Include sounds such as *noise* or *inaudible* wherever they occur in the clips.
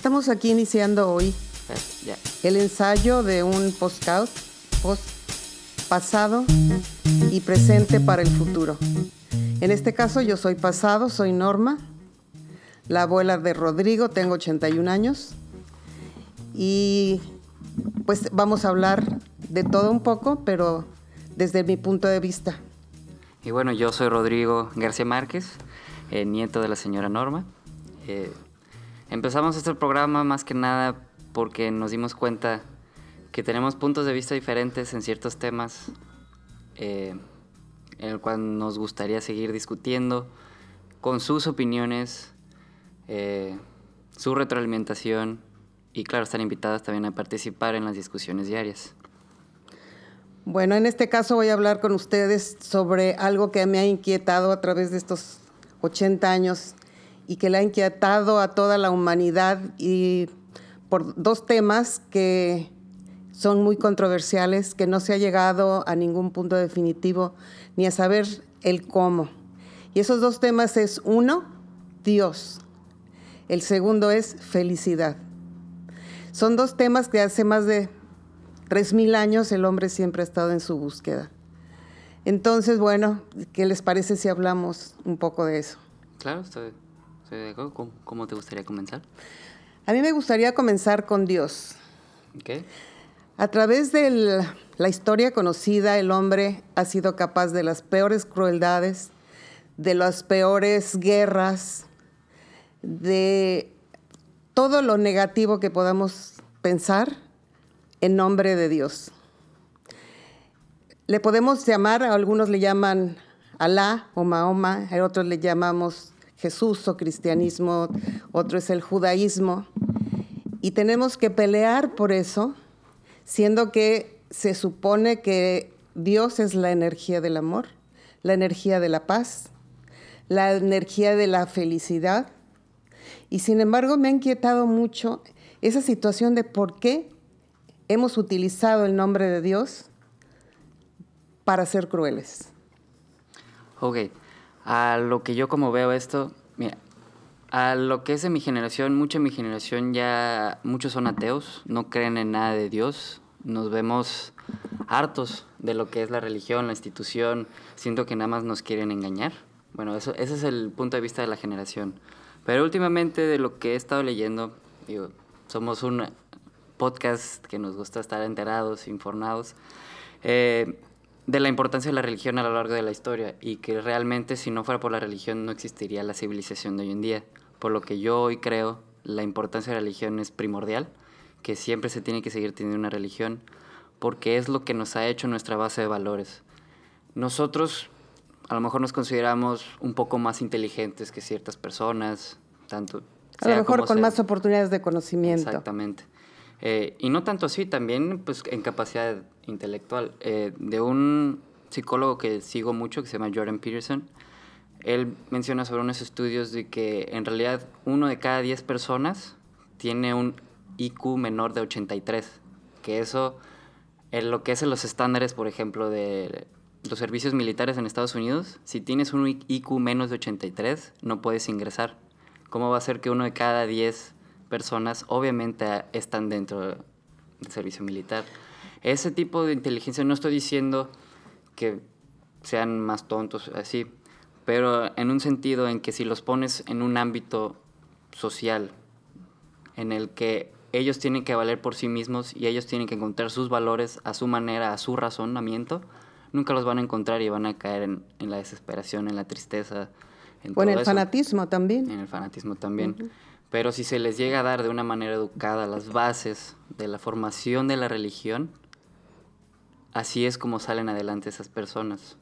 Estamos aquí iniciando hoy el ensayo de un postcard, post pasado y presente para el futuro. En este caso yo soy pasado, soy Norma, la abuela de Rodrigo, tengo 81 años y pues vamos a hablar de todo un poco, pero desde mi punto de vista. Y bueno, yo soy Rodrigo García Márquez, eh, nieto de la señora Norma. Eh, empezamos este programa más que nada porque nos dimos cuenta que tenemos puntos de vista diferentes en ciertos temas, eh, en el cual nos gustaría seguir discutiendo con sus opiniones, eh, su retroalimentación y claro, están invitadas también a participar en las discusiones diarias. Bueno, en este caso voy a hablar con ustedes sobre algo que me ha inquietado a través de estos 80 años y que le ha inquietado a toda la humanidad y por dos temas que son muy controversiales, que no se ha llegado a ningún punto definitivo ni a saber el cómo. Y esos dos temas es uno, Dios. El segundo es felicidad. Son dos temas que hace más de 3.000 años el hombre siempre ha estado en su búsqueda. Entonces, bueno, ¿qué les parece si hablamos un poco de eso? Claro, de acuerdo. ¿Cómo, cómo te gustaría comenzar? A mí me gustaría comenzar con Dios. Okay. A través de la historia conocida, el hombre ha sido capaz de las peores crueldades, de las peores guerras, de todo lo negativo que podamos pensar en nombre de Dios. Le podemos llamar, a algunos le llaman Alá o Mahoma, a otros le llamamos Jesús o cristianismo, otro es el judaísmo. Y tenemos que pelear por eso, siendo que se supone que Dios es la energía del amor, la energía de la paz, la energía de la felicidad. Y sin embargo me ha inquietado mucho esa situación de por qué hemos utilizado el nombre de Dios para ser crueles. Ok, a lo que yo como veo esto, mira, a lo que es de mi generación, mucha de mi generación ya, muchos son ateos, no creen en nada de Dios, nos vemos hartos de lo que es la religión, la institución, siento que nada más nos quieren engañar. Bueno, eso, ese es el punto de vista de la generación. Pero últimamente de lo que he estado leyendo, somos un podcast que nos gusta estar enterados, informados, eh, de la importancia de la religión a lo largo de la historia y que realmente si no fuera por la religión no existiría la civilización de hoy en día. Por lo que yo hoy creo, la importancia de la religión es primordial, que siempre se tiene que seguir teniendo una religión, porque es lo que nos ha hecho nuestra base de valores. Nosotros a lo mejor nos consideramos un poco más inteligentes que ciertas personas, tanto... A lo mejor con sea. más oportunidades de conocimiento. Exactamente. Eh, y no tanto así, también pues, en capacidad intelectual. Eh, de un psicólogo que sigo mucho, que se llama Jordan Peterson, él menciona sobre unos estudios de que en realidad uno de cada 10 personas tiene un IQ menor de 83, que eso, en lo que es en los estándares, por ejemplo, de los servicios militares en Estados Unidos, si tienes un IQ menos de 83, no puedes ingresar. ¿Cómo va a ser que uno de cada 10 personas obviamente están dentro del servicio militar. Ese tipo de inteligencia no estoy diciendo que sean más tontos así, pero en un sentido en que si los pones en un ámbito social en el que ellos tienen que valer por sí mismos y ellos tienen que encontrar sus valores a su manera, a su razonamiento, nunca los van a encontrar y van a caer en, en la desesperación, en la tristeza. En o en el eso. fanatismo también. En el fanatismo también. Uh -huh. Pero si se les llega a dar de una manera educada las bases de la formación de la religión, así es como salen adelante esas personas.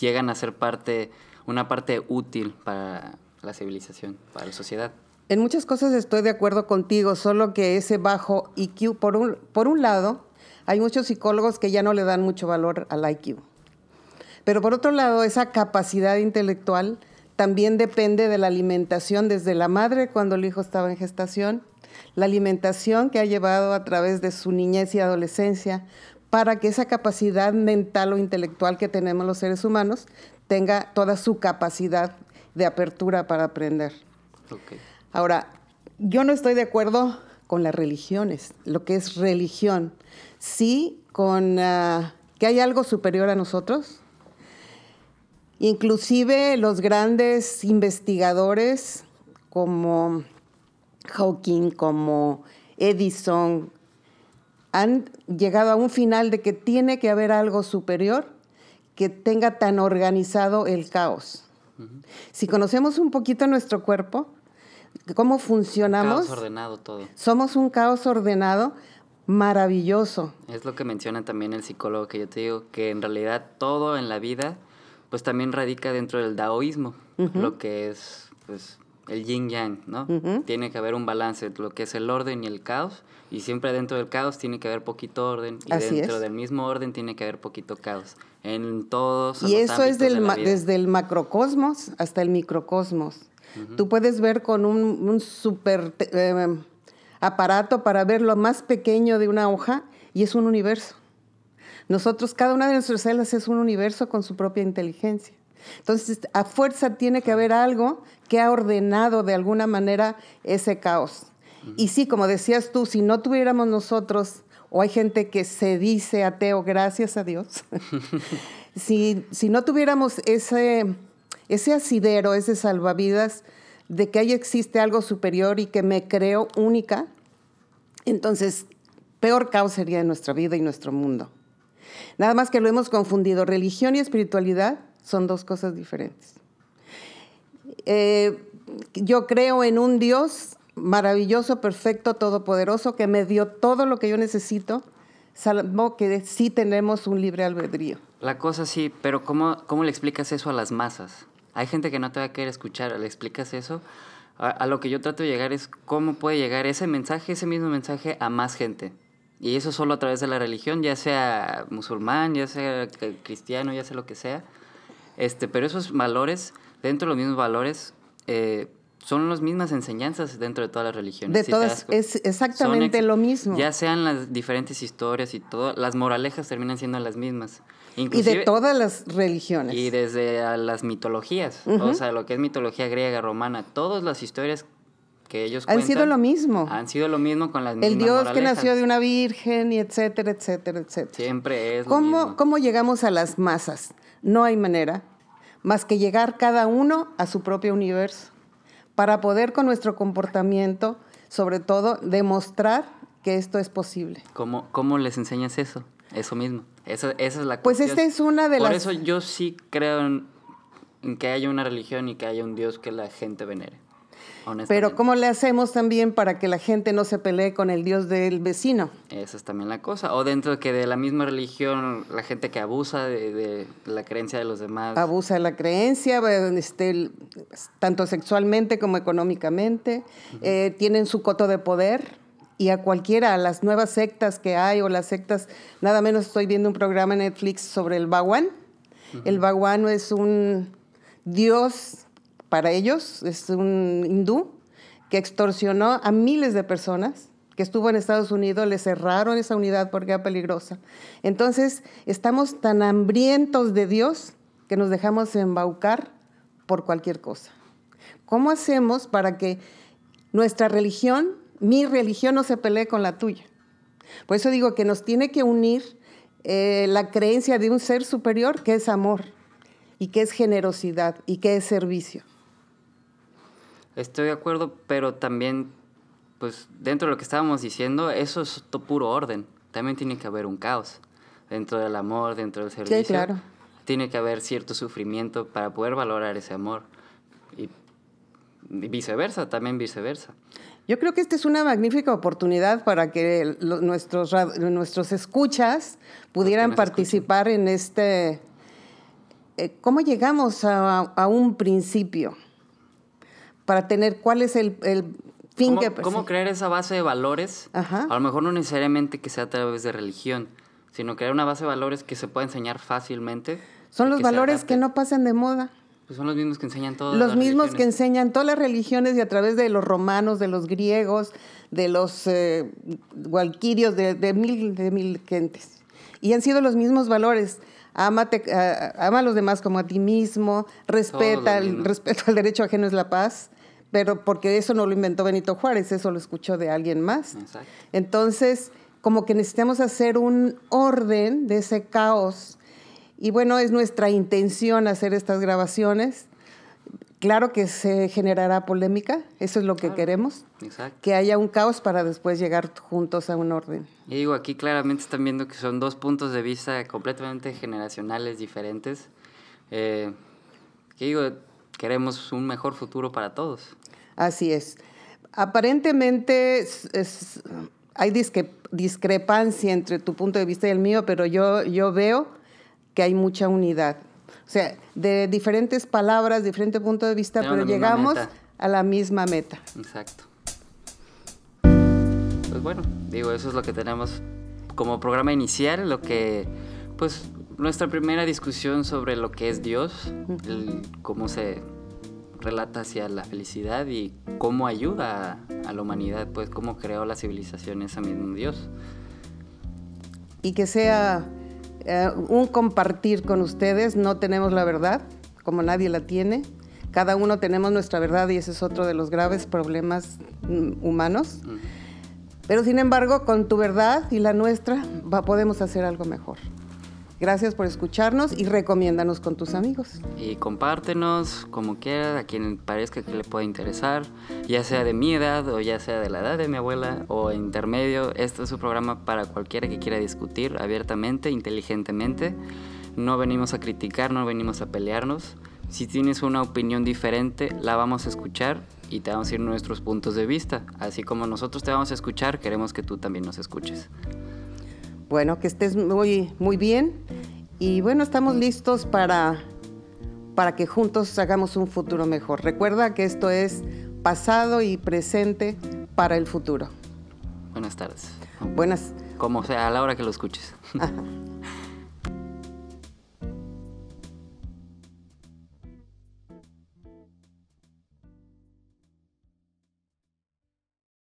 Llegan a ser parte, una parte útil para la civilización, para la sociedad. En muchas cosas estoy de acuerdo contigo, solo que ese bajo IQ, por un, por un lado, hay muchos psicólogos que ya no le dan mucho valor al IQ. Pero por otro lado, esa capacidad intelectual también depende de la alimentación desde la madre cuando el hijo estaba en gestación, la alimentación que ha llevado a través de su niñez y adolescencia para que esa capacidad mental o intelectual que tenemos los seres humanos tenga toda su capacidad de apertura para aprender. Okay. Ahora, yo no estoy de acuerdo con las religiones, lo que es religión. Sí, con ah, que hay algo superior a nosotros. Inclusive los grandes investigadores como Hawking, como Edison, han llegado a un final de que tiene que haber algo superior que tenga tan organizado el caos. Si conocemos un poquito nuestro cuerpo, cómo funcionamos. Caos ordenado todo. Somos un caos ordenado maravilloso. Es lo que menciona también el psicólogo que yo te digo, que en realidad todo en la vida, pues también radica dentro del daoísmo, lo que es, pues, el yin yang, ¿no? Tiene que haber un balance, lo que es el orden y el caos, y siempre dentro del caos tiene que haber poquito orden, y dentro del mismo orden tiene que haber poquito caos, en todos. Y eso es del desde el macrocosmos hasta el microcosmos. Tú puedes ver con un, un super eh, aparato para ver lo más pequeño de una hoja y es un universo. Nosotros, cada una de nuestras células es un universo con su propia inteligencia. Entonces, a fuerza tiene que haber algo que ha ordenado de alguna manera ese caos. Y sí, como decías tú, si no tuviéramos nosotros, o hay gente que se dice ateo, gracias a Dios, *laughs* si, si no tuviéramos ese, ese asidero, ese salvavidas de que ahí existe algo superior y que me creo única, entonces peor caos sería en nuestra vida y nuestro mundo. Nada más que lo hemos confundido. Religión y espiritualidad son dos cosas diferentes. Eh, yo creo en un Dios maravilloso, perfecto, todopoderoso, que me dio todo lo que yo necesito, salvo que sí tenemos un libre albedrío. La cosa sí, pero ¿cómo, cómo le explicas eso a las masas? Hay gente que no te va a querer escuchar, ¿le explicas eso? A, lo que yo trato de llegar es cómo puede llegar ese mensaje, ese mismo mensaje a más gente. Y eso solo a través de la religión, ya sea musulmán, ya sea cristiano, ya sea lo que sea. Este, pero esos valores, dentro de los mismos valores, eh, son las mismas enseñanzas dentro de todas las religiones. De todas, es exactamente lo mismo. Ya sean las diferentes historias y todo, las moralejas terminan siendo las mismas y de todas las religiones. Y desde las mitologías, o sea, lo que es mitología griega, romana, todas las historias que ellos han sido lo mismo. Han sido lo mismo con las mismas El Dios que nació de una virgen y etcétera, etcétera, etcétera. Siempre es ¿Cómo, lo mismo. ¿Cómo llegamos a las masas? No hay manera más que llegar cada uno a su propio universo para poder con nuestro comportamiento, sobre todo, demostrar que esto es posible. ¿Cómo, cómo les enseñas eso? Eso mismo. Esa, esa es la Pues esta es una de las... Por eso yo sí creo en, que haya una religión y que haya un Dios que la gente venere. Pero ¿cómo le hacemos también para que la gente no se pelee con el Dios del vecino? Esa es también la cosa. O dentro de que de la misma religión, la gente que abusa de, la creencia de los demás. Abusa de la creencia, este, tanto sexualmente como económicamente. Eh, tienen su coto de poder y a cualquiera, a las nuevas sectas que hay o las sectas, nada menos estoy viendo un programa en Netflix sobre el Bhagwan. El Bhagwan es un dios para ellos, es un hindú que extorsionó a miles de personas que estuvo en Estados Unidos, le cerraron esa unidad porque era peligrosa. Entonces, estamos tan hambrientos de Dios que nos dejamos embaucar por cualquier cosa. ¿Cómo hacemos para que nuestra religión mi religión no se pelee con la tuya. Por eso digo que nos tiene que unir eh, la creencia de un ser superior que es amor y que es generosidad y que es servicio. Estoy de acuerdo, pero también, pues dentro de lo que estábamos diciendo, eso es puro orden. También tiene que haber un caos. Dentro del amor, dentro del servicio. Sí, claro. Tiene que haber cierto sufrimiento para poder valorar ese amor. Y viceversa, también viceversa. Yo creo que esta es una magnífica oportunidad para que nuestros, nuestros escuchas pudieran participar en este... Eh, ¿Cómo llegamos a, un principio? Para tener cuál es el, fin ¿Cómo, que... ¿Cómo crear esa base de valores? A lo mejor no necesariamente que sea a través de religión, sino crear una base de valores que se pueda enseñar fácilmente. Son los valores que no pasan de moda. Pues son los mismos que enseñan todas Los mismos que enseñan todas las religiones y a través de los romanos, de los griegos, de los eh, walquirios, de, mil, de mil gentes. Y han sido los mismos valores. Amate, ama a los demás como a ti mismo, respeta, el respeto al derecho ajeno es la paz, pero porque eso no lo inventó Benito Juárez, eso lo escuchó de alguien más. Exacto. Entonces, como que necesitamos hacer un orden de ese caos. Y bueno, es nuestra intención hacer estas grabaciones. Claro que se generará polémica, eso es lo que queremos, Exacto. que haya un caos para después llegar juntos a un orden. Y digo, aquí claramente están viendo que son dos puntos de vista completamente generacionales diferentes. Eh, que digo, queremos un mejor futuro para todos. Así es. Aparentemente es- es- hay disque- discrepancia entre tu punto de vista y el mío, pero yo, yo veo que hay mucha unidad. O sea, de diferentes palabras, diferente punto de vista, pero llegamos meta. a la misma meta. Exacto. Pues bueno, digo, eso es lo que tenemos como programa inicial, lo que, pues, nuestra primera discusión sobre lo que es Dios, el- cómo se relata hacia la felicidad y cómo ayuda a, a la humanidad, pues, cómo creó la civilización ese mismo Dios. y que sea eh, un compartir con ustedes. No tenemos la verdad, como nadie la tiene. Cada uno tenemos nuestra verdad y ese es otro de los graves problemas mm, humanos. Mm. Pero sin embargo, con tu verdad y la nuestra, va- podemos hacer algo mejor. Gracias por escucharnos y recomiéndanos con tus amigos. Y compártenos como quieras, a quien parezca que le pueda interesar, ya sea de mi edad o ya sea de la edad de mi abuela o intermedio. Este es un programa para cualquiera que quiera discutir abiertamente, inteligentemente. No venimos a criticar, no venimos a pelearnos. Si tienes una opinión diferente, la vamos a escuchar y te vamos a decir nuestros puntos de vista. Así como nosotros te vamos a escuchar, queremos que tú también nos escuches. Bueno, que estés muy, muy bien y bueno, estamos listos para, para que juntos hagamos un futuro mejor. Recuerda que esto es pasado y presente para el futuro. Buenas tardes. Buenas. Como sea, a la hora que lo escuches. Ajá.